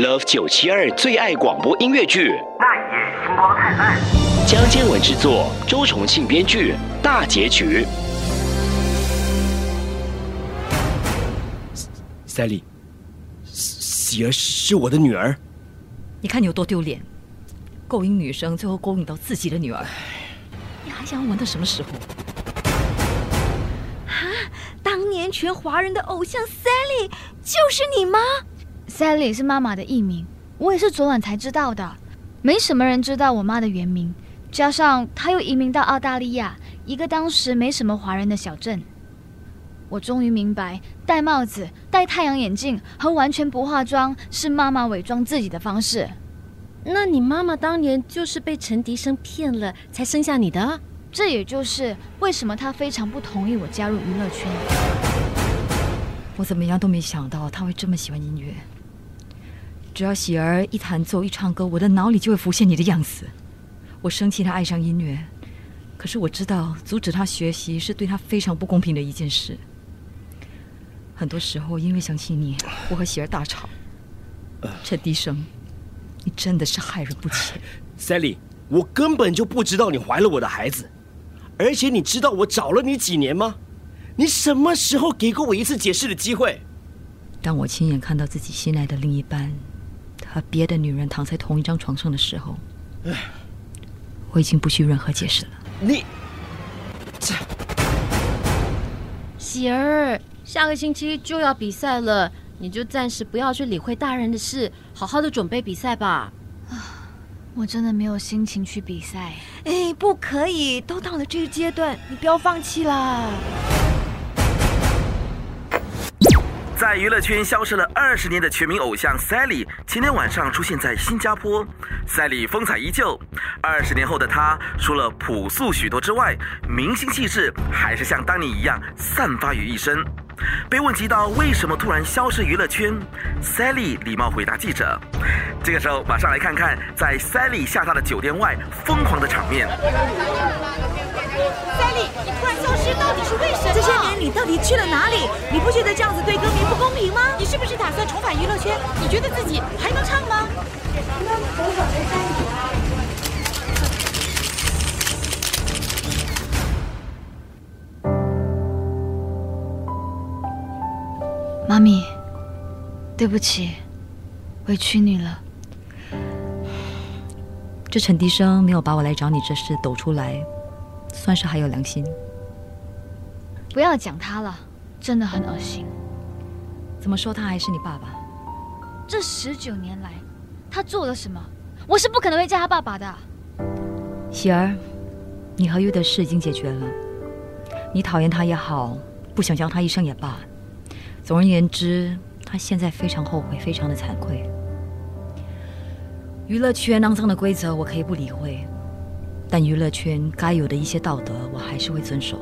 Love 九七二最爱广播音乐剧，那一夜星光灿烂。江建文制作，周重庆编剧，大结局。赛莉，喜儿是我的女儿。你看你有多丢脸，勾引女生，最后勾引到自己的女儿，你还想要玩到什么时候？啊！当年全华人的偶像 Sally 就是你吗？Sally 是妈妈的艺名，我也是昨晚才知道的。没什么人知道我妈的原名，加上她又移民到澳大利亚，一个当时没什么华人的小镇。我终于明白，戴帽子、戴太阳眼镜和完全不化妆是妈妈伪装自己的方式。那你妈妈当年就是被陈迪生骗了，才生下你的？这也就是为什么她非常不同意我加入娱乐圈。我怎么样都没想到她会这么喜欢音乐。只要喜儿一弹奏一唱歌，我的脑里就会浮现你的样子。我生气他爱上音乐，可是我知道阻止他学习是对他非常不公平的一件事。很多时候因为想起你，我和喜儿大吵。陈迪生，你真的是害人不浅。Sally，我根本就不知道你怀了我的孩子，而且你知道我找了你几年吗？你什么时候给过我一次解释的机会？当我亲眼看到自己心爱的另一半。和别的女人躺在同一张床上的时候，我已经不需任何解释了。你，这喜儿，下个星期就要比赛了，你就暂时不要去理会大人的事，好好的准备比赛吧。啊，我真的没有心情去比赛。哎，不可以，都到了这个阶段，你不要放弃啦。在娱乐圈消失了二十年的全民偶像 Sally，前天晚上出现在新加坡。Sally 风采依旧，二十年后的她，除了朴素许多之外，明星气质还是像当年一样散发于一身。被问及到为什么突然消失娱乐圈，Sally 礼貌回答记者。这个时候，马上来看看在 Sally 下榻的酒店外疯狂的场面。到底去了哪里？你不觉得这样子对歌迷不公平吗？你是不是打算重返娱乐圈？你觉得自己还能唱吗？妈咪，对不起，委屈你了。这陈迪生没有把我来找你这事抖出来，算是还有良心。不要讲他了，真的很恶心。怎么说他还是你爸爸？这十九年来，他做了什么？我是不可能会叫他爸爸的。喜儿，你和玉的事已经解决了。你讨厌他也好，不想叫他一声也罢。总而言之，他现在非常后悔，非常的惭愧。娱乐圈肮脏的规则我可以不理会，但娱乐圈该有的一些道德我还是会遵守。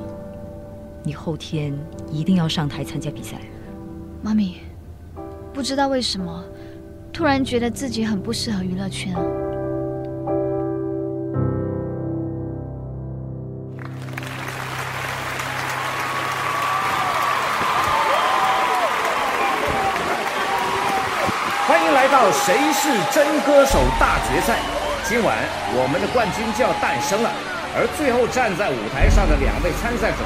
你后天一定要上台参加比赛。妈咪，不知道为什么，突然觉得自己很不适合娱乐圈。欢迎来到谁是真歌手大决赛，今晚我们的冠军就要诞生了，而最后站在舞台上的两位参赛者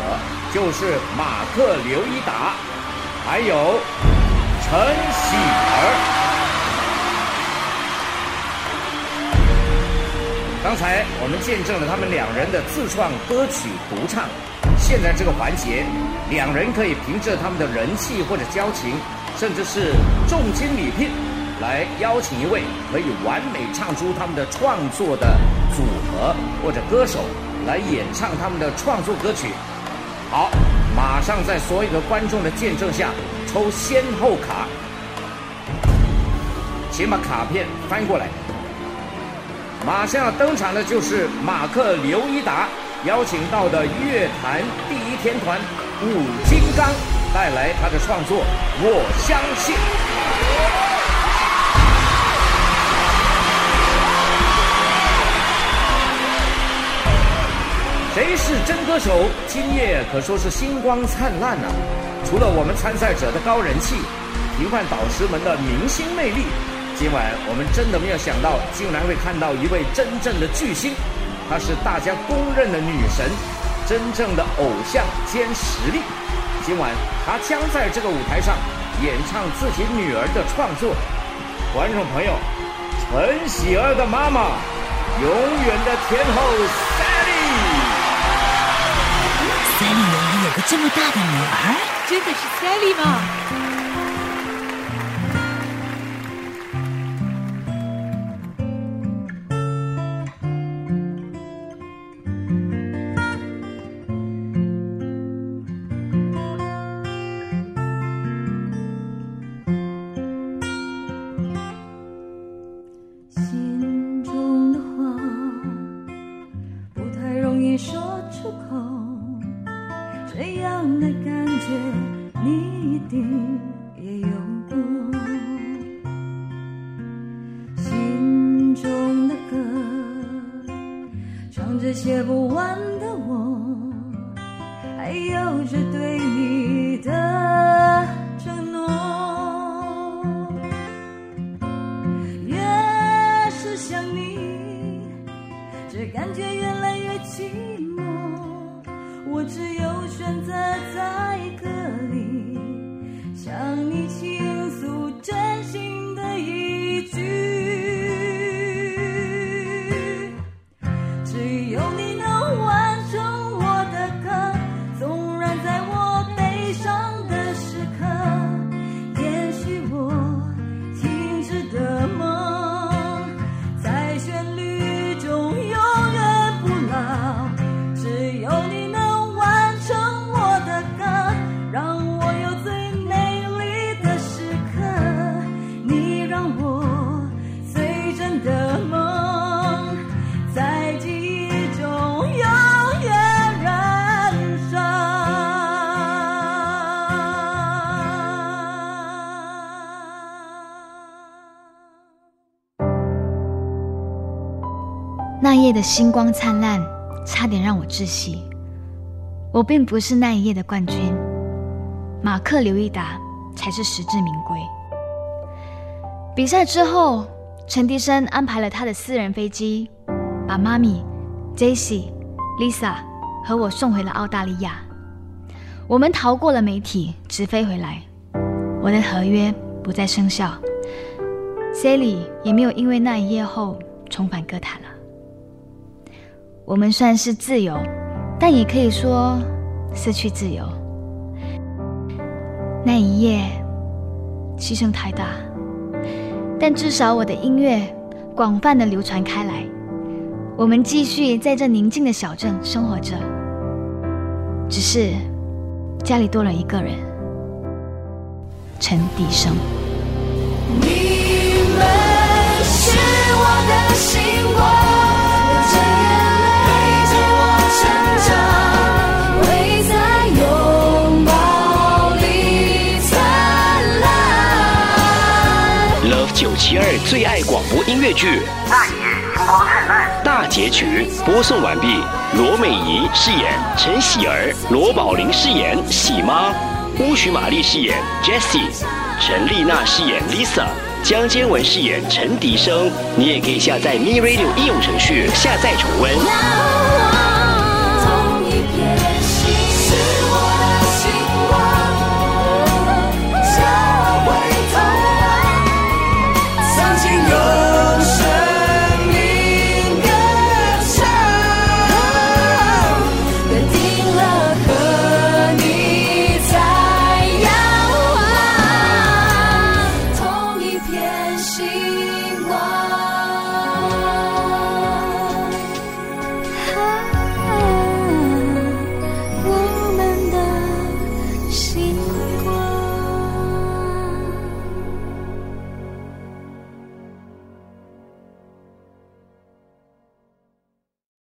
就是马克·刘一达，还有陈喜儿。刚才我们见证了他们两人的自创歌曲独唱，现在这个环节，两人可以凭着他们的人气或者交情，甚至是重金礼聘。来邀请一位可以完美唱出他们的创作的组合或者歌手来演唱他们的创作歌曲。好，马上在所有的观众的见证下抽先后卡，请把卡片翻过来。马上要登场的就是马克刘一达邀请到的乐坛第一天团五金刚带来他的创作《我相信》。谁是真歌手？今夜可说是星光灿烂啊！除了我们参赛者的高人气，评判导师们的明星魅力，今晚我们真的没有想到，竟然会看到一位真正的巨星，她是大家公认的女神，真正的偶像兼实力。今晚她将在这个舞台上演唱自己女儿的创作。观众朋友，陈喜儿的妈妈，永远的天后个这么大的女儿，真的是赛丽吗？写不完的我，还有着对只有你那夜的星光灿烂，差点让我窒息。我并不是那一夜的冠军，马克·刘易达才是实至名归。比赛之后，陈迪生安排了他的私人飞机，把妈咪、Jesse、Lisa 和我送回了澳大利亚。我们逃过了媒体，直飞回来。我的合约不再生效，Sally 也没有因为那一夜后重返歌坛了。我们算是自由，但也可以说失去自由。那一夜牺牲太大，但至少我的音乐广泛的流传开来。我们继续在这宁静的小镇生活着，只是家里多了一个人，陈迪生。你们是我的星光，第二最爱广播音乐剧那夜星光灿烂，大结局播送完毕。罗美仪饰演陈喜儿，罗宝玲饰演喜妈，乌许玛丽饰演 Jessie，陈丽娜饰演 Lisa，江坚文饰演陈迪生。你也可以下载 Me Radio 应用程序下载重温。